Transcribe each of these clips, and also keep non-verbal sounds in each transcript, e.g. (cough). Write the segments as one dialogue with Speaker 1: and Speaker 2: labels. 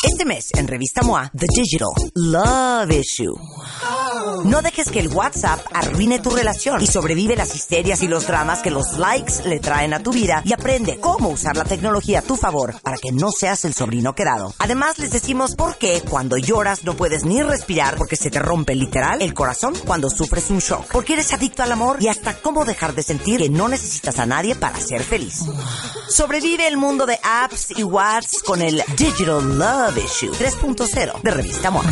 Speaker 1: Este mes en Revista MOA, The Digital Love Issue. No dejes que el WhatsApp arruine tu relación y sobrevive las histerias y los dramas que los likes le traen a tu vida y aprende cómo usar la tecnología a tu favor para que no seas el sobrino quedado. Además, les decimos por qué cuando lloras no puedes ni respirar porque se te rompe literal el corazón cuando sufres un shock. Porque eres adicto al amor y hasta cómo dejar de sentir que no necesitas a nadie para ser feliz. Sobrevive el mundo de apps y WhatsApp con el Digital Love Issue 3.0 de Revista MOA.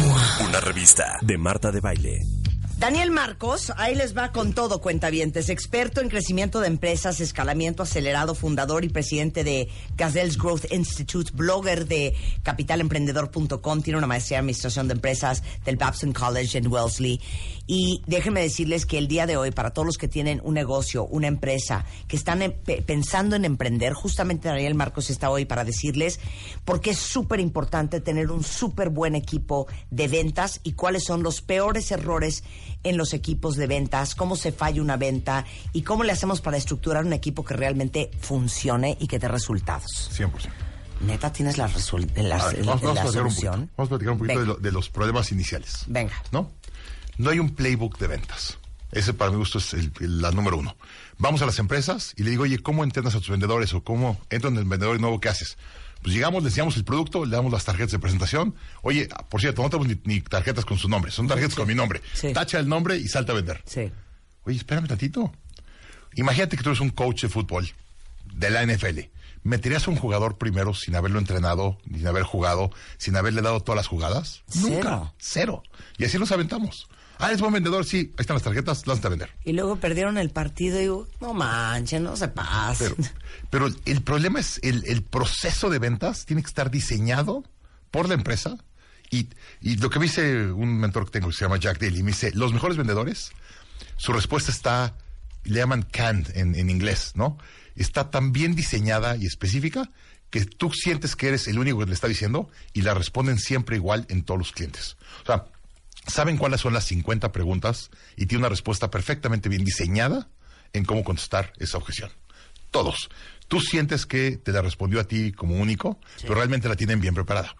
Speaker 2: Una revista de Marta de Baile.
Speaker 1: Daniel Marcos, ahí les va con todo, cuentavientes. Experto en crecimiento de empresas, escalamiento acelerado, fundador y presidente de Gazelle's Growth Institute, blogger de capitalemprendedor.com, tiene una maestría en administración de empresas del Babson College en Wellesley. Y déjenme decirles que el día de hoy, para todos los que tienen un negocio, una empresa, que están pe- pensando en emprender, justamente Daniel Marcos está hoy para decirles por qué es súper importante tener un súper buen equipo de ventas y cuáles son los peores errores en los equipos de ventas, cómo se falla una venta y cómo le hacemos para estructurar un equipo que realmente funcione y que dé resultados.
Speaker 3: 100%.
Speaker 1: Neta, ¿tienes la, resul- la-
Speaker 3: A ver,
Speaker 1: la-
Speaker 3: vamos,
Speaker 1: la solución?
Speaker 3: poquito, vamos a platicar un poquito de, lo- de los problemas iniciales.
Speaker 1: Venga.
Speaker 3: ¿No? No hay un playbook de ventas. Ese para mi gusto es el, el- la número uno. Vamos a las empresas y le digo, oye, ¿cómo entrenas a tus vendedores? O ¿cómo entran en el vendedor nuevo? ¿Qué haces? Pues llegamos, le enseñamos el producto, le damos las tarjetas de presentación. Oye, por cierto, no tenemos ni, ni tarjetas con su nombre, son tarjetas con mi nombre.
Speaker 1: Sí.
Speaker 3: Tacha el nombre y salta a vender.
Speaker 1: Sí.
Speaker 3: Oye, espérame tantito. Imagínate que tú eres un coach de fútbol de la NFL. ¿Meterías a un jugador primero sin haberlo entrenado, sin haber jugado, sin haberle dado todas las jugadas?
Speaker 1: Cero.
Speaker 3: Nunca. Cero. Y así nos aventamos. Ah, es buen vendedor, sí. Ahí están las tarjetas, lánzate a vender.
Speaker 1: Y luego perdieron el partido y digo, no manchen, no se pasen.
Speaker 3: Pero, pero el problema es el, el proceso de ventas tiene que estar diseñado por la empresa. Y, y lo que me dice un mentor que tengo que se llama Jack Daly, me dice, los mejores vendedores, su respuesta está, le llaman canned en, en inglés, ¿no? Está tan bien diseñada y específica que tú sientes que eres el único que le está diciendo y la responden siempre igual en todos los clientes. O sea, saben cuáles son las 50 preguntas y tiene una respuesta perfectamente bien diseñada en cómo contestar esa objeción. Todos. Tú sientes que te la respondió a ti como único, pero realmente la tienen bien preparada.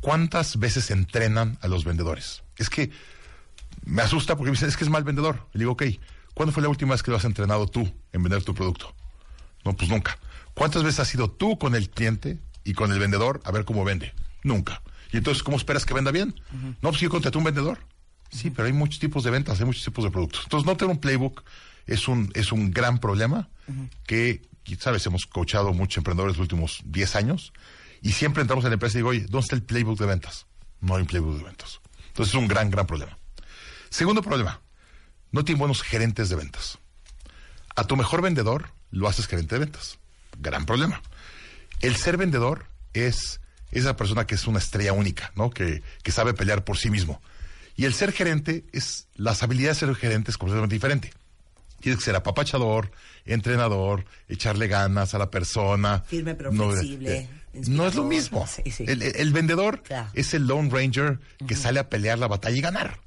Speaker 3: ¿Cuántas veces entrenan a los vendedores? Es que me asusta porque me dicen, es que es mal vendedor. Le digo, ok, ¿cuándo fue la última vez que lo has entrenado tú en vender tu producto? No, pues nunca. ¿Cuántas veces has ido tú con el cliente y con el vendedor a ver cómo vende? Nunca. ¿Y entonces cómo esperas que venda bien? No, pues yo contraté un vendedor. Sí, pero hay muchos tipos de ventas, hay muchos tipos de productos. Entonces, no tener un playbook es un, es un gran problema que, sabes, hemos coachado muchos emprendedores los últimos 10 años y siempre entramos en la empresa y digo, oye, ¿dónde está el playbook de ventas? No hay un playbook de ventas. Entonces, es un gran, gran problema. Segundo problema, no tienen buenos gerentes de ventas. A tu mejor vendedor lo haces gerente de ventas. Gran problema. El ser vendedor es esa persona que es una estrella única, ¿no? Que, que sabe pelear por sí mismo. Y el ser gerente es, las habilidades de ser gerente es completamente diferente. Tienes que ser apapachador, entrenador, echarle ganas a la persona.
Speaker 1: Firme pero
Speaker 3: No,
Speaker 1: flexible,
Speaker 3: eh, No es lo mismo.
Speaker 1: Sí, sí.
Speaker 3: El, el- vendedor
Speaker 1: Claro.
Speaker 3: es el Lone Ranger que sale a pelear la batalla y ganar.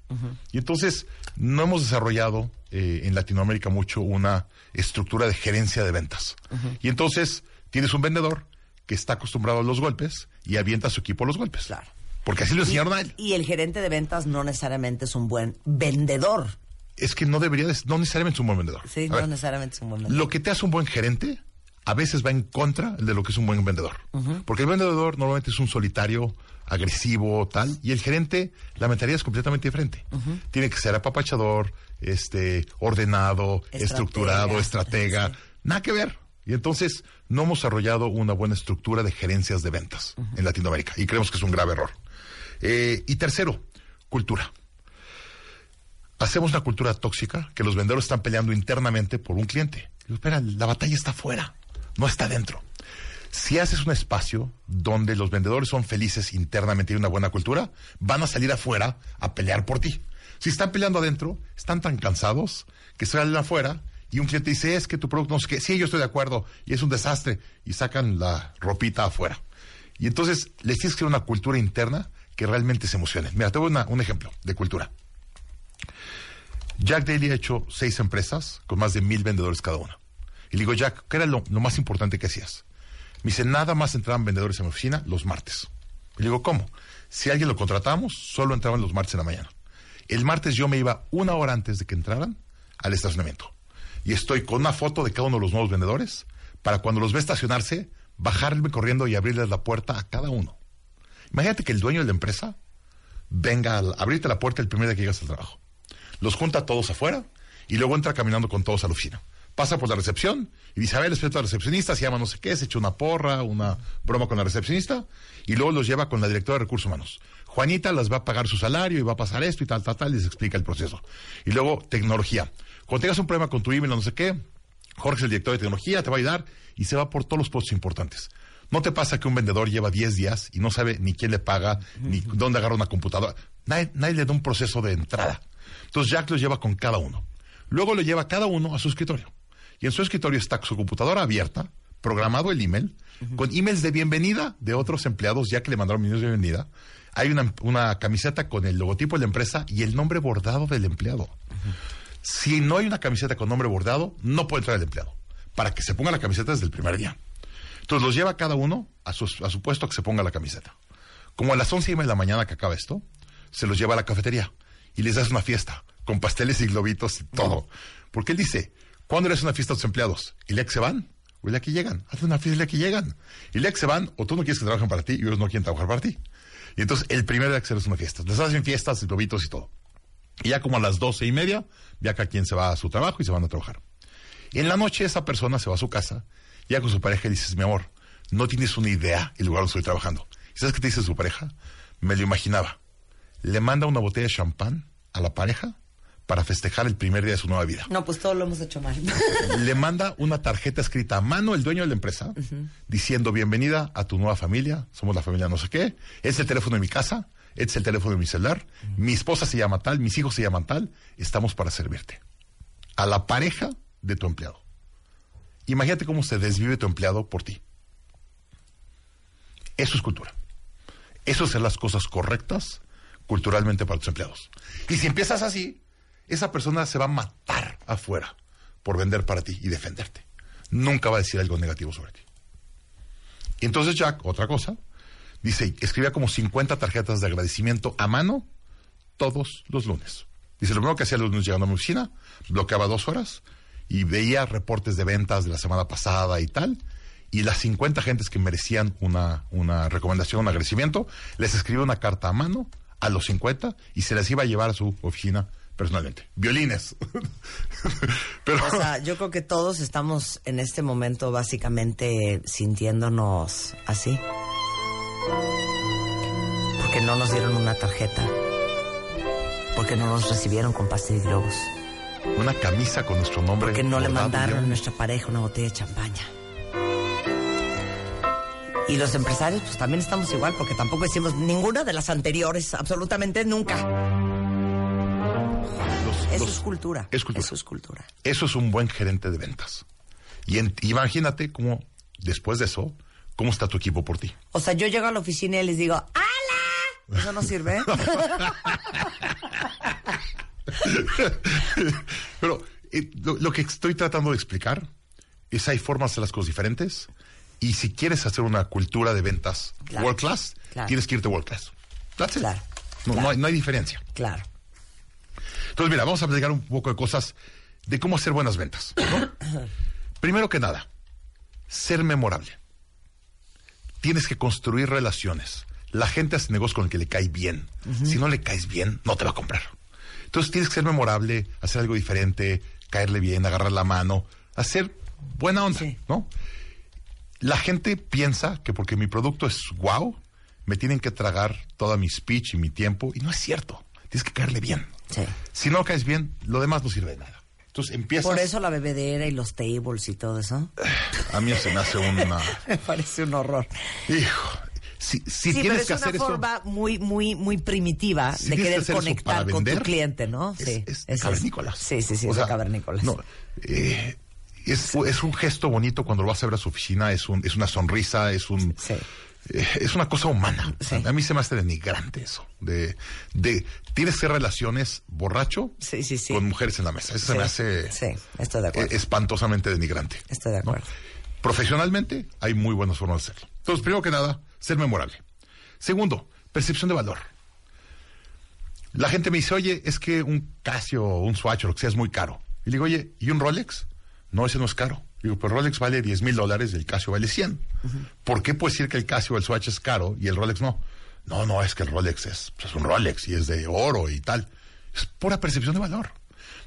Speaker 3: Y entonces no hemos desarrollado eh, en Latinoamérica mucho una estructura de gerencia de ventas. Y entonces tienes un vendedor que está acostumbrado a los golpes y avienta a su equipo a los golpes.
Speaker 1: Claro.
Speaker 3: Porque así lo enseñaron a él.
Speaker 1: Y el gerente de ventas no necesariamente es un buen vendedor.
Speaker 3: Es que no debería, de- no necesariamente es un buen vendedor.
Speaker 1: Sí,
Speaker 3: A
Speaker 1: no
Speaker 3: ver,
Speaker 1: necesariamente es un buen vendedor.
Speaker 3: Lo que te hace un buen gerente a veces va en contra de lo que es un buen vendedor. Porque el vendedor normalmente es un solitario, agresivo, tal, y el gerente, la mentalidad es completamente diferente. Tiene que ser apapachador, este, ordenado,
Speaker 1: Estratega.
Speaker 3: estructurado, estratega, (laughs)
Speaker 1: Sí.
Speaker 3: nada que ver. Y entonces no hemos desarrollado una buena estructura de gerencias de ventas en Latinoamérica y creemos que es un grave error. Eh, y tercero, cultura. Hacemos una cultura tóxica que los vendedores están peleando internamente por un cliente. Espera, la batalla está afuera, no está dentro. Si haces un espacio donde los vendedores son felices internamente y una buena cultura, van a salir afuera a pelear por ti. Si están peleando adentro, están tan cansados que salen afuera y un cliente dice, es que tu producto no sé qué, sí, yo estoy de acuerdo y es un desastre y sacan la ropita afuera. Y entonces les tienes que crear una cultura interna que realmente se emocione. Mira, te doy una- un ejemplo de cultura. Jack Daly ha hecho seis empresas con más de mil vendedores cada una. Y le digo, Jack, ¿qué era lo, lo más importante que hacías? Me dice, nada más entraban vendedores en mi oficina los martes. Y le digo, ¿cómo? Si alguien lo contratamos, solo entraban los martes en la mañana. El martes yo me iba una hora antes de que entraran al estacionamiento. Y estoy con una foto de cada uno de los nuevos vendedores para cuando los ve estacionarse, bajarme corriendo y abrirles la puerta a cada uno. Imagínate que el dueño de la empresa venga a abrirte la puerta el primer día que llegas al trabajo. Los junta a todos afuera y luego entra caminando con todos a la oficina. Pasa por la recepción y dice, a ver, les presento al recepcionista, se llama no sé qué, se echa una porra, una broma con la recepcionista y luego los lleva con la directora de recursos humanos. Juanita las va a pagar su salario y va a pasar esto y tal, tal, tal, y les explica el proceso. Y luego, tecnología. Cuando tengas un problema con tu email o no sé qué, Jorge es el director de tecnología, te va a ayudar y se va por todos los puestos importantes. ¿No te pasa que un vendedor lleva 10 días y no sabe ni quién le paga, ni dónde agarra una computadora? Nadie, nadie le da un proceso de entrada. Entonces Jack los lleva con cada uno. Luego lo lleva cada uno a su escritorio. Y en su escritorio está su computadora abierta, programado el email, con emails de bienvenida de otros empleados, ya que le mandaron emails de bienvenida. Hay una, una camiseta con el logotipo de la empresa y el nombre bordado del empleado. Si no hay una camiseta con nombre bordado, no puede entrar el empleado. Para que se ponga la camiseta desde el primer día. Entonces los lleva cada uno a su, a su puesto que se ponga la camiseta. Como a las once y media de la mañana que acaba esto, se los lleva a la cafetería y les das una fiesta con pasteles y globitos y todo. Porque él dice, ¿cuándo le haces una fiesta a tus empleados? ¿El día que se van? ¿O el día que llegan? Haz una fiesta el día que llegan. Y el día que se van, o tú no quieres que trabajen para ti y ellos no quieren trabajar para ti. Y entonces el primer día que se les una fiesta. Les hacen fiestas, globitos y todo. Y ya como a las doce y media, ya cada quien se va a su trabajo y se van a trabajar. Y en la noche esa persona se va a su casa, ya con su pareja y dices, mi amor, no tienes una idea el lugar donde estoy trabajando. ¿Y sabes qué te dice su pareja? Me lo imaginaba. Le manda una botella de champán a la pareja para festejar el primer día de su nueva vida.
Speaker 1: No, pues todo lo hemos hecho mal. (laughs)
Speaker 3: Le manda una tarjeta escrita a mano el dueño de la empresa diciendo bienvenida a tu nueva familia, somos la familia no sé qué, es el teléfono de mi casa, es el teléfono de mi celular, mi esposa se llama tal, mis hijos se llaman tal, estamos para servirte. A la pareja de tu empleado. Imagínate cómo se desvive tu empleado por ti. Eso es cultura. Eso es hacer las cosas correctas culturalmente para tus empleados. Y si empiezas así, esa persona se va a matar afuera por vender para ti y defenderte. Nunca va a decir algo negativo sobre ti. Y entonces Jack, otra cosa, dice, escribía como 50 tarjetas de agradecimiento a mano todos los lunes. Dice, lo primero que hacía los lunes llegando a mi oficina, bloqueaba dos horas y veía reportes de ventas de la semana pasada y tal. Y las 50 gentes que merecían una, una recomendación, un agradecimiento, les escribía una carta a mano a los 50 y se les iba a llevar a su oficina personalmente. Violines. (laughs) Pero,
Speaker 1: O sea, yo creo que todos estamos en este momento básicamente sintiéndonos así. Porque no nos dieron una tarjeta. Porque no nos recibieron con pastel y globos.
Speaker 3: una camisa con nuestro nombre.
Speaker 1: Porque no le mandaron a nuestra pareja una botella de champaña. Y los empresarios, pues también estamos igual, porque tampoco hicimos ninguna de las anteriores, absolutamente nunca. Eso
Speaker 3: los-
Speaker 1: es cultura.
Speaker 3: Es cultura.
Speaker 1: Eso es cultura.
Speaker 3: Eso es un buen gerente de ventas. Y en- imagínate cómo, después de eso, cómo está tu equipo por ti.
Speaker 1: O sea, yo llego a la oficina y les digo, ¡Hala! ¿Eso no sirve? (laughs)
Speaker 3: Pero eh, lo, lo que estoy tratando de explicar es hay formas de hacer las cosas diferentes. Y si quieres hacer una cultura de ventas
Speaker 1: Claro.
Speaker 3: world class,
Speaker 1: Claro.
Speaker 3: tienes que irte world class. That's it.
Speaker 1: Claro.
Speaker 3: No,
Speaker 1: Claro.
Speaker 3: no hay, no hay diferencia.
Speaker 1: claro.
Speaker 3: Entonces, mira, vamos a platicar un poco de cosas de cómo hacer buenas ventas. ¿no? (coughs) Primero que nada, ser memorable. Tienes que construir relaciones. La gente hace negocio con el que le cae bien. Si no le caes bien, no te va a comprar. Entonces tienes que ser memorable, hacer algo diferente, caerle bien, agarrar la mano, hacer buena onda,
Speaker 1: Sí.
Speaker 3: ¿no? La gente piensa que porque mi producto es wow, me tienen que tragar toda mi speech y mi tiempo, y no es cierto. Tienes que caerle bien.
Speaker 1: Sí.
Speaker 3: Si no caes bien, lo demás no sirve de nada. Entonces empiezas.
Speaker 1: Por eso la bebedera y los tables y todo eso.
Speaker 3: A mí se me hace una. (laughs)
Speaker 1: Me parece un horror.
Speaker 3: Hijo. Si, si
Speaker 1: Sí, pero
Speaker 3: tienes
Speaker 1: es
Speaker 3: que
Speaker 1: una forma muy, muy, muy primitiva
Speaker 3: Si
Speaker 1: de
Speaker 3: que
Speaker 1: querer conectar con tu
Speaker 3: vender,
Speaker 1: cliente, ¿no?
Speaker 3: Es,
Speaker 1: sí.
Speaker 3: es
Speaker 1: eso
Speaker 3: cavernícolas.
Speaker 1: Sí, sí, sí,
Speaker 3: O
Speaker 1: es cavernícolas.
Speaker 3: No, eh, es, es un gesto bonito cuando lo vas a ver a su oficina, es, un, es una sonrisa, es un...
Speaker 1: Sí.
Speaker 3: Eh, es una cosa humana.
Speaker 1: Sí.
Speaker 3: A mí se me hace denigrante eso. De, de tienes que relaciones borracho
Speaker 1: Sí, sí, sí.
Speaker 3: con mujeres en la mesa. Eso se me hace
Speaker 1: Sí, estoy de acuerdo.
Speaker 3: eh, espantosamente denigrante.
Speaker 1: Estoy de acuerdo.
Speaker 3: Profesionalmente hay muy buenas formas de hacerlo. Entonces, primero que nada, ser memorable. Segundo, percepción de valor. La gente me dice, oye, es que un Casio o un Swatch o lo que sea es muy caro. Y le digo, oye, ¿y un Rolex? No, ese no es caro. Digo, pues Rolex vale 10 mil dólares y el Casio vale 100. ¿Por qué puedes decir que el Casio o el Swatch es caro y el Rolex no? No, no, es que el Rolex es, pues, es un Rolex y es de oro y tal. Es pura percepción de valor.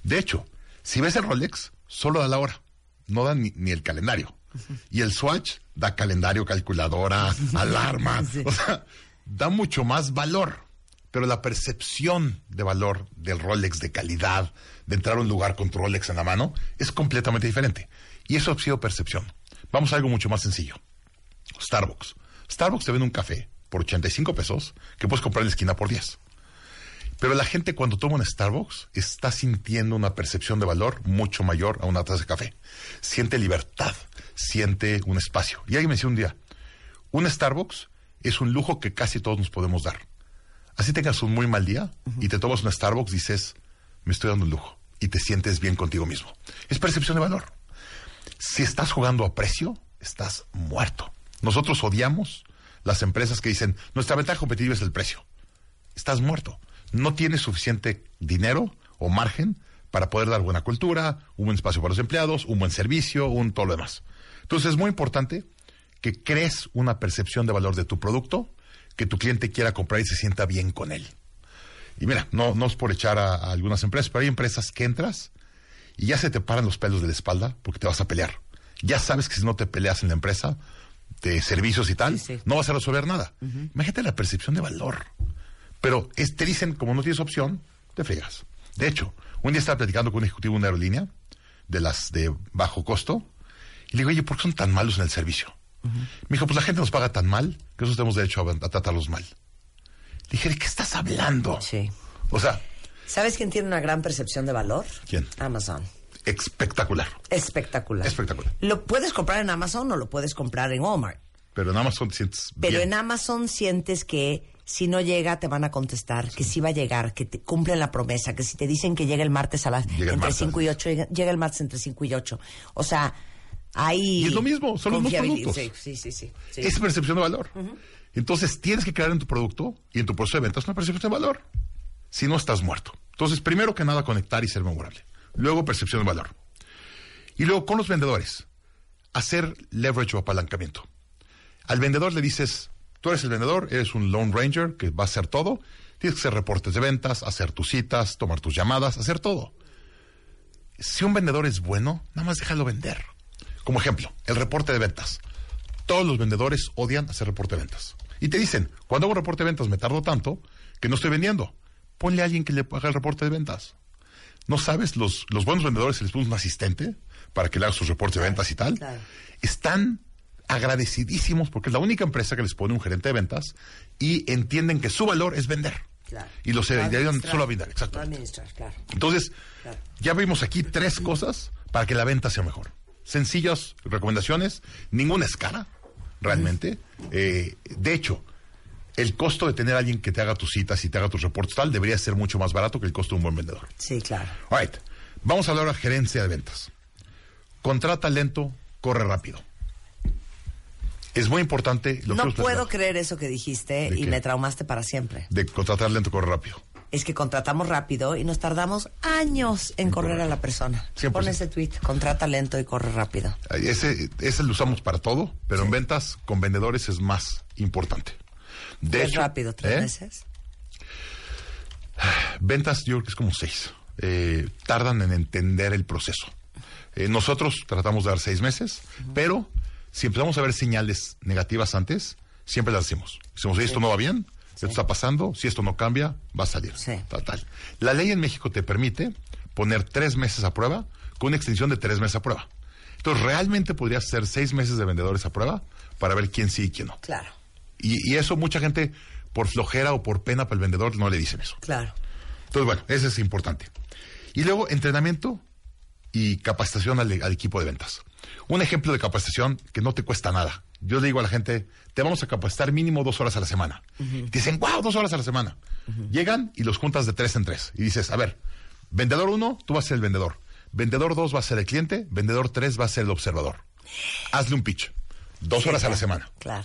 Speaker 3: De hecho, si ves el Rolex, solo da la hora. No da ni, ni el calendario. Y el Swatch da calendario, calculadora, (laughs) alarma. O sea, da mucho más valor. Pero la percepción de valor del Rolex de calidad, de entrar a un lugar con tu Rolex en la mano, es completamente diferente. Y eso ha sido percepción. Vamos a algo mucho más sencillo. Starbucks. Starbucks te vende un café por 85 pesos que puedes comprar en la esquina por 10. Pero la gente cuando toma un Starbucks está sintiendo una percepción de valor mucho mayor a una taza de café. Siente libertad, siente un espacio. Y alguien me decía un día, un Starbucks es un lujo que casi todos nos podemos dar. Así tengas un muy mal día y te tomas un Starbucks, dices, me estoy dando un lujo. Y te sientes bien contigo mismo. Es percepción de valor. Si estás jugando a precio, estás muerto. Nosotros odiamos las empresas que dicen, nuestra ventaja competitiva es el precio. Estás muerto. No tienes suficiente dinero o margen para poder dar buena cultura, un buen espacio para los empleados, un buen servicio, un todo lo demás. Entonces es muy importante que crees una percepción de valor de tu producto, que tu cliente quiera comprar y se sienta bien con él. Y mira, no, no es por echar a, a algunas empresas, pero hay empresas que entras y ya se te paran los pelos de la espalda porque te vas a pelear. Ya sabes que si no te peleas en la empresa de servicios y tal,
Speaker 1: Sí, sí.
Speaker 3: no vas a resolver nada. Imagínate la percepción de valor. Pero es- te dicen, como no tienes opción, te fregas. De hecho, un día estaba platicando con un ejecutivo de una aerolínea, de las de bajo costo, y le digo, oye, ¿por qué son tan malos en el servicio? Me dijo, pues la gente nos paga tan mal que nosotros tenemos derecho a, a tratarlos mal. Le dije, ¿de qué estás hablando?
Speaker 1: Sí.
Speaker 3: O sea,
Speaker 1: ¿Sabes quién tiene una gran percepción de valor?
Speaker 3: ¿Quién?
Speaker 1: Amazon.
Speaker 3: espectacular.
Speaker 1: Espectacular.
Speaker 3: Espectacular.
Speaker 1: Lo puedes comprar en Amazon o lo puedes comprar en Walmart.
Speaker 3: Pero en Amazon te sientes
Speaker 1: Pero en Amazon sientes que si no llega te van a contestar, que sí va a llegar, que te cumplen la promesa, que si te dicen que llega el martes a las
Speaker 3: Llega
Speaker 1: entre
Speaker 3: martes.
Speaker 1: 5 y 8, llega, llega el martes entre 5 y 8. O sea, hay
Speaker 3: Y es lo mismo, son los mismos productos.
Speaker 1: Sí, sí, sí, sí. sí.
Speaker 3: Es percepción de valor. Entonces tienes que crear en tu producto y en tu proceso de ventas una percepción de valor. Si no, estás muerto. Entonces, primero que nada, conectar y ser memorable. Luego, percepción de valor. Y luego, con los vendedores, hacer leverage o apalancamiento. Al vendedor le dices, tú eres el vendedor, eres un Lone Ranger que va a hacer todo. Tienes que hacer reportes de ventas, hacer tus citas, tomar tus llamadas, hacer todo. Si un vendedor es bueno, nada más déjalo vender. Como ejemplo, el reporte de ventas. Todos los vendedores odian hacer reporte de ventas. Y te dicen, cuando hago reporte de ventas me tardo tanto que no estoy vendiendo. Ponle a alguien que le haga el reporte de ventas. No sabes, los, los buenos vendedores se les pone un asistente para que le haga sus reportes de ventas y tal. Están agradecidísimos porque es la única empresa que les pone un gerente de ventas y entienden que su valor es vender.
Speaker 1: Claro.
Speaker 3: Y los dedican
Speaker 1: administrar.
Speaker 3: solo a vender, exacto.
Speaker 1: administrar, claro.
Speaker 3: Entonces,
Speaker 1: Claro.
Speaker 3: ya vimos aquí tres cosas para que la venta sea mejor. Sencillas recomendaciones, ninguna es cara, realmente. Eh, de hecho, el costo de tener a alguien que te haga tus citas y te haga tus reportes tal debería ser mucho más barato que el costo de un buen vendedor.
Speaker 1: Sí, claro.
Speaker 3: All right. Vamos a hablar de gerencia de ventas. Contrata lento, corre rápido. Es muy importante. Lo
Speaker 1: No puedo creer eso que dijiste
Speaker 3: ¿De
Speaker 1: y
Speaker 3: qué?
Speaker 1: me traumaste para siempre.
Speaker 3: De contratar lento, corre rápido.
Speaker 1: Es que contratamos rápido y nos tardamos años en correr a la persona.
Speaker 3: 100%.
Speaker 1: Pon ese tweet, contrata lento y corre rápido.
Speaker 3: Ese, ese lo usamos para todo, pero en ventas con vendedores es más importante. De
Speaker 1: es
Speaker 3: hecho,
Speaker 1: rápido, tres
Speaker 3: ¿eh?
Speaker 1: meses.
Speaker 3: Ventas yo creo que es como seis. Eh, tardan en entender el proceso. Eh, nosotros tratamos de dar seis meses, pero si empezamos a ver señales negativas antes, siempre las decimos. Decimos, esto no va bien, esto está pasando, si esto no cambia, va a salir.
Speaker 1: Sí.
Speaker 3: Tal, tal. La ley en México te permite poner tres meses a prueba con una extensión de tres meses a prueba. Entonces, realmente podrías hacer seis meses de vendedores a prueba para ver quién sí y quién no.
Speaker 1: Claro,
Speaker 3: Y, y eso mucha gente, por flojera o por pena para el vendedor, no le dicen eso.
Speaker 1: claro.
Speaker 3: Entonces, bueno, eso es importante. Y luego, entrenamiento y capacitación al, al equipo de ventas. Un ejemplo de capacitación que no te cuesta nada. Yo le digo a la gente, te vamos a capacitar mínimo dos horas a la semana. Dicen, wow, dos horas a la semana. Llegan y los juntas de tres en tres. Y dices, a ver, vendedor uno, tú vas a ser el vendedor. Vendedor dos va a ser el cliente. Vendedor tres va a ser el observador. Hazle un pitch. Dos horas a la semana.
Speaker 1: Claro.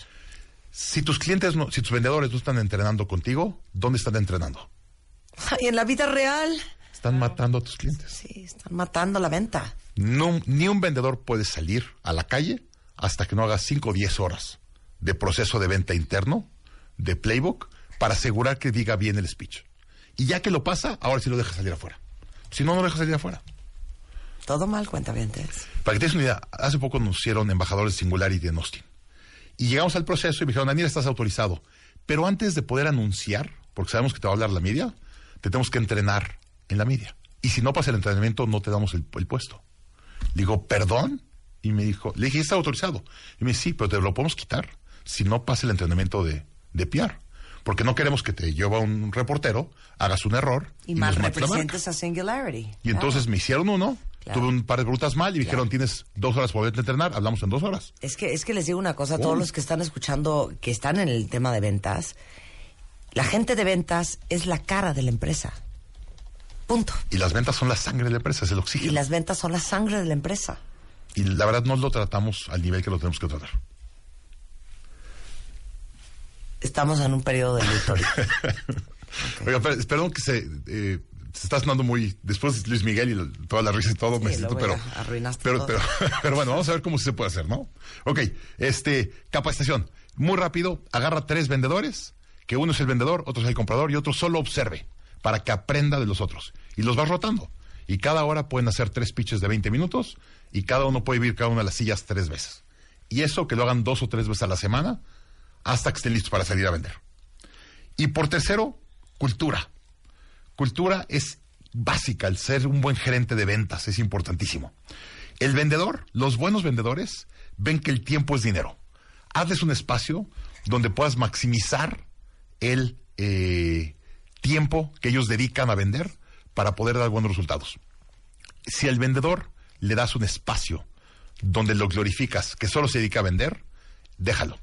Speaker 3: Si tus clientes, no, si tus vendedores no están entrenando contigo, ¿dónde están entrenando?
Speaker 1: Y en la vida real,
Speaker 3: Están matando a tus clientes.
Speaker 1: sí, están matando la venta.
Speaker 3: No, ni un vendedor puede salir a la calle hasta que no haga 5 o 10 horas de proceso de venta interno, de playbook, para asegurar que diga bien el speech. Y ya que lo pasa, ahora sí lo deja salir afuera. Si no, no lo deja salir afuera.
Speaker 1: Todo mal, cuentavientes.
Speaker 3: Para que te des una idea, hace poco nos hicieron embajadores de Singularity en Austin. Y llegamos al proceso y me dijeron, Daniel, estás autorizado. Pero antes de poder anunciar, porque sabemos que te va a hablar la media, te tenemos que entrenar en la media. Y si no pasa el entrenamiento, no te damos el, el puesto. Le digo, ¿perdón? Y me dijo, le dije, está autorizado. Y me dice, sí, pero te lo podemos quitar si no pasa el entrenamiento de, de PR. Porque no queremos que te lleve un reportero, hagas un error
Speaker 1: Y, más representes a Singularity.
Speaker 3: Y entonces me hicieron uno,
Speaker 1: Claro.
Speaker 3: tuve un par de preguntas mal y dijeron, tienes dos horas para poderte entrenar, hablamos en dos horas.
Speaker 1: Es que, es que les digo una cosa a todos
Speaker 3: Uy.
Speaker 1: los que están escuchando, que están en el tema de ventas. La gente de ventas es la cara de la empresa. Punto.
Speaker 3: Y las ventas son la sangre de la empresa, es el
Speaker 1: Y
Speaker 3: oxígeno.
Speaker 1: las ventas son la sangre de la empresa.
Speaker 3: Y la verdad no lo tratamos al nivel que lo tenemos que tratar.
Speaker 1: Estamos en un periodo de luto. ahorita. (laughs)
Speaker 3: Oiga, perdón que se, eh, se está sonando muy... Después de Luis Miguel y toda la risa y todo,
Speaker 1: Sí,
Speaker 3: me siento, pero,
Speaker 1: arruinaste
Speaker 3: pero,
Speaker 1: todo.
Speaker 3: pero, (laughs) pero bueno, vamos a ver cómo se puede hacer, ¿no? Ok, este, capacitación. Muy rápido, agarra tres vendedores, que uno es el vendedor, otro es el comprador y otro solo observe, para que aprenda de los otros. Y los vas rotando. Y cada hora pueden hacer tres pitches de 20 minutos y cada uno puede vivir cada una de las sillas tres veces. Y eso que lo hagan dos o tres veces a la semana hasta que estén listos para salir a vender. Y por tercero, cultura. Cultura es básica, el ser un buen gerente de ventas es importantísimo. El vendedor, los buenos vendedores, ven que el tiempo es dinero. Hazles un espacio donde puedas maximizar el eh, tiempo que ellos dedican a vender para poder dar buenos resultados. Si al vendedor le das un espacio donde lo glorificas, que solo se dedica a vender, déjalo.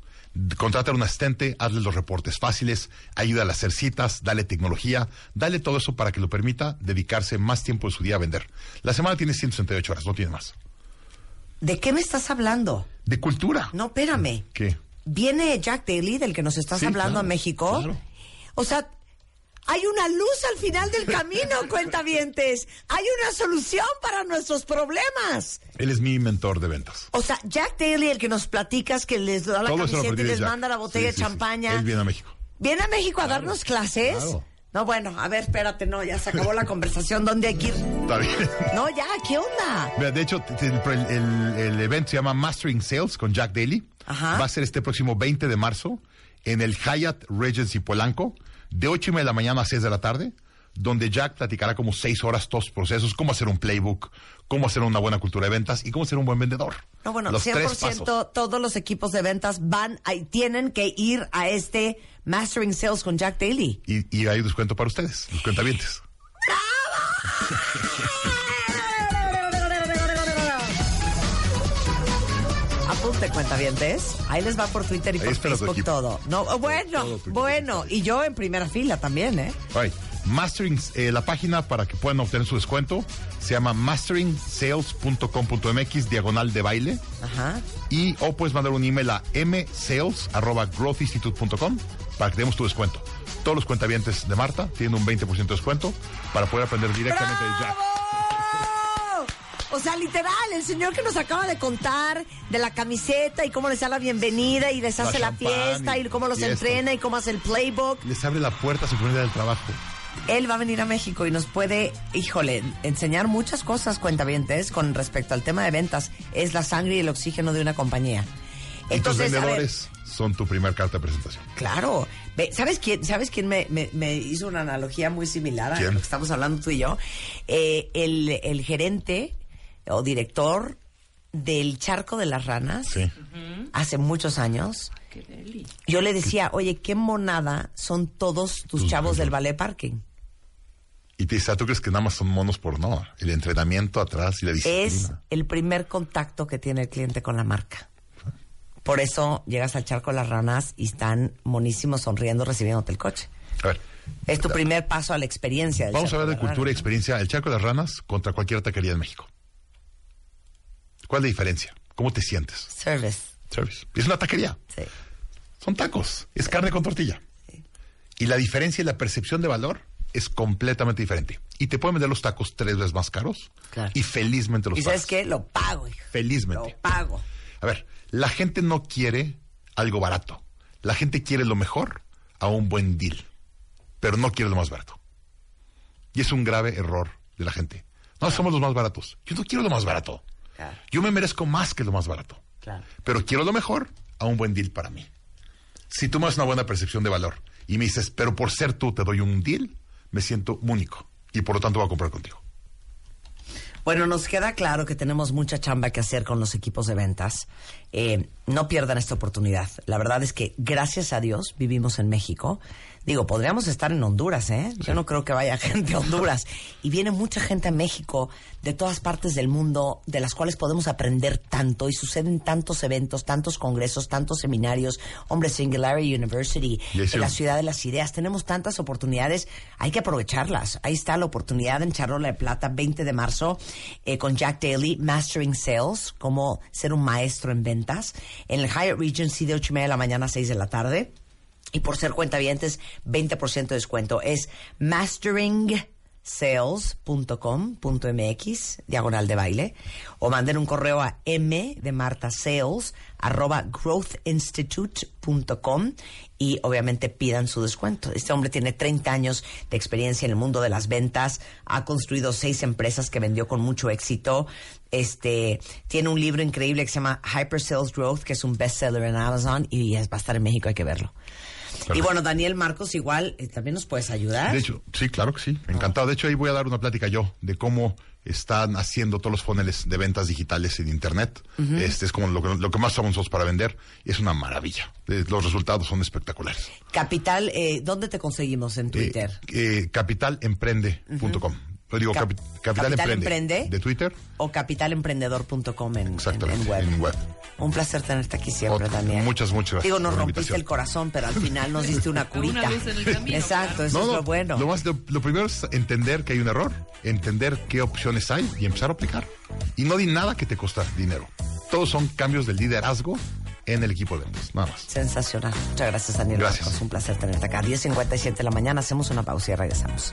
Speaker 3: Contrata a un asistente, hazle los reportes fáciles, ayúdale a hacer citas, dale tecnología, dale todo eso para que lo permita dedicarse más tiempo de su día a vender. La semana tiene 168 horas, no tiene más.
Speaker 1: ¿De qué me estás hablando?
Speaker 3: De cultura.
Speaker 1: No, espérame.
Speaker 3: ¿Qué?
Speaker 1: Viene Jack Daly, del que nos estás
Speaker 3: Sí,
Speaker 1: hablando
Speaker 3: claro,
Speaker 1: a México.
Speaker 3: claro.
Speaker 1: O sea, hay una luz al final del camino, (laughs) cuentavientes. Hay una solución para nuestros problemas.
Speaker 3: Él es mi mentor de ventas.
Speaker 1: O sea, Jack Daly, el que nos platicas, que les da la
Speaker 3: Todo
Speaker 1: camiseta y les
Speaker 3: Jack.
Speaker 1: manda la botella
Speaker 3: Sí,
Speaker 1: de
Speaker 3: sí, sí.
Speaker 1: champaña.
Speaker 3: Él viene a México.
Speaker 1: ¿Viene a México a darnos clases?
Speaker 3: claro.
Speaker 1: No, bueno, a ver, espérate, no, ya se acabó la (laughs) conversación. ¿Dónde hay que ir?
Speaker 3: Está bien.
Speaker 1: No, ya, ¿qué onda?
Speaker 3: Mira, de hecho, el- el evento se llama Mastering Sales con Jack Daly.
Speaker 1: Ajá.
Speaker 3: Va a ser este próximo 20 de marzo en el Hyatt Regency Polanco, de 8 y media de la mañana a 6 de la tarde, donde Jack platicará como 6 horas todos los procesos, cómo hacer un playbook, cómo hacer una buena cultura de ventas y cómo ser un buen vendedor.
Speaker 1: No, bueno,
Speaker 3: Los tres pasos.
Speaker 1: 100% todos los equipos de ventas van, a- tienen que ir a este Mastering Sales con Jack Daly.
Speaker 3: Y, y hay descuento para ustedes, los cuentavientes.
Speaker 1: Apunte, cuentavientes. Ahí les va por Twitter y
Speaker 3: Ahí
Speaker 1: por Facebook todo. No, bueno,
Speaker 3: todo
Speaker 1: bueno. Y yo en primera fila también, ¿eh?
Speaker 3: Mastering, eh, la página para que puedan obtener su descuento se llama masteриngsales.com.mx diagonal de baile.
Speaker 1: Ajá.
Speaker 3: y o puedes mandar un email a msales@growthinstitute.com para que demos tu descuento. Todos los cuentavientes de Marta tienen un 20% de descuento para poder aprender directamente de Jack.
Speaker 1: O sea, literal, el señor que nos acaba de contar de la camiseta y cómo les da la bienvenida y les hace la, fiesta
Speaker 3: y
Speaker 1: y, cómo los
Speaker 3: fiesta.
Speaker 1: entrena y cómo hace el playbook.
Speaker 3: Les abre la puerta a su primer del trabajo.
Speaker 1: Él va a venir a México y nos puede, híjole, enseñar muchas cosas, cuentavientes, con respecto al tema de ventas. Es la sangre y el oxígeno de una compañía.
Speaker 3: y tus
Speaker 1: Entonces, ver,
Speaker 3: vendedores son tu primer carta de presentación.
Speaker 1: Claro. ¿Sabes quién, ¿sabes quién me, me- me hizo una analogía muy similar a
Speaker 3: ¿Quién?
Speaker 1: lo que estamos hablando tú y yo? Eh, el, el gerente o director del Charco de las Ranas,
Speaker 3: Sí.
Speaker 1: hace muchos años, yo le decía, oye, qué monada son todos tus
Speaker 3: Tus
Speaker 1: chavos del ballet parking.
Speaker 3: Y te dice, ah, ¿tú crees que nada más son monos por no? El entrenamiento atrás y la disciplina.
Speaker 1: Es el primer contacto que tiene el cliente con la marca. Por eso llegas al charco de las ranas y están monísimos sonriendo recibiéndote el coche.
Speaker 3: A ver,
Speaker 1: Es tu primer paso a la experiencia. del
Speaker 3: vamos a ver de cultura y experiencia. El Charco de las Ranas contra cualquier taquería en México. ¿Cuál es la diferencia? ¿Cómo te sientes?
Speaker 1: Service.
Speaker 3: Service. Es una taquería.
Speaker 1: Sí.
Speaker 3: Son tacos. Es carne con tortilla. Y la diferencia y la percepción de valor es completamente diferente. Y te pueden vender los tacos tres veces más caros.
Speaker 1: Claro.
Speaker 3: Y felizmente los
Speaker 1: ¿Y sabes
Speaker 3: pagas.
Speaker 1: qué? Lo pago, hijo.
Speaker 3: Felizmente.
Speaker 1: Lo pago.
Speaker 3: A ver, la gente no quiere algo barato. La gente quiere lo mejor a un buen deal. Pero no quiere lo más barato. Y es un grave error de la gente. No, somos los más baratos. Yo no quiero lo más barato.
Speaker 1: Claro.
Speaker 3: Yo me merezco más que lo más barato.
Speaker 1: Claro.
Speaker 3: Pero quiero lo mejor a un buen deal para mí. Si tú me das una buena percepción de valor y me dices, pero por ser tú te doy un deal, me siento único y por lo tanto voy a comprar contigo.
Speaker 1: Bueno, nos queda claro que tenemos mucha chamba que hacer con los equipos de ventas. Eh, no pierdan esta oportunidad. La verdad es que, gracias a Dios, vivimos en México. Digo, podríamos estar en Honduras, ¿eh? Yo no creo que vaya gente a Honduras. Y viene mucha gente a México de todas partes del mundo, de las cuales podemos aprender tanto. Y suceden tantos eventos, tantos congresos, tantos seminarios. Hombre, Singularity University, en la ciudad de las ideas. Tenemos tantas oportunidades, hay que aprovecharlas. Ahí está la oportunidad en Charola de Plata, 20 de marzo, eh, con Jack Daly, Mastering Sales, cómo ser un maestro en ventas, en el Hyatt Regency de 8 y media de la mañana a 6 de la tarde. Y por ser cuentavientes, 20% de descuento. Es masteриngsales.com.mx, diagonal de baile, o manden un correo a m de Marta Sales, arroba growthinstitute.com y obviamente pidan su descuento. Este hombre tiene 30 años de experiencia en el mundo de las ventas, ha construido seis empresas que vendió con mucho éxito. Este tiene un libro increíble que se llama Hyper Sales Growth, que es un bestseller en Amazon y va a estar en México, hay que verlo. Y bueno, Daniel Marcos, igual, eh, también nos puedes ayudar.
Speaker 3: De hecho, sí, claro que sí, encantado. De hecho, ahí voy a dar una plática yo de cómo están haciendo todos los funnels de ventas digitales en Internet. Este es como lo que, lo que más usamos nosotros para vender y es una maravilla. Eh, Los resultados son espectaculares.
Speaker 1: Capital, eh, ¿dónde te conseguimos en Twitter?
Speaker 3: Eh, eh, capitalemprende.com. Yo digo
Speaker 1: Cap-
Speaker 3: capi- Capital,
Speaker 1: Capital
Speaker 3: Emprende,
Speaker 1: Emprende.
Speaker 3: de Twitter.
Speaker 1: o capitalemprendedor.com en, en,
Speaker 3: Exactamente,
Speaker 1: en web.
Speaker 3: en web.
Speaker 1: Un placer tenerte aquí siempre,
Speaker 3: Ot-
Speaker 1: Daniel.
Speaker 3: muchas, muchas gracias
Speaker 1: Digo, nos rompiste
Speaker 3: invitación.
Speaker 1: el corazón, pero al final nos diste una (laughs) curita.
Speaker 4: Una luz en el camino,
Speaker 1: Exacto,
Speaker 4: claro.
Speaker 1: eso es lo bueno.
Speaker 3: Lo, más, lo, lo primero es entender que hay un error, entender qué opciones hay y empezar a aplicar. Y no di nada que te cuesta dinero. Todos son cambios del liderazgo en el equipo de ventas, nada más.
Speaker 1: Sensacional. Muchas gracias, Daniel.
Speaker 3: Gracias.
Speaker 1: Un placer tenerte acá. 10.57 de la mañana. Hacemos una pausa y regresamos.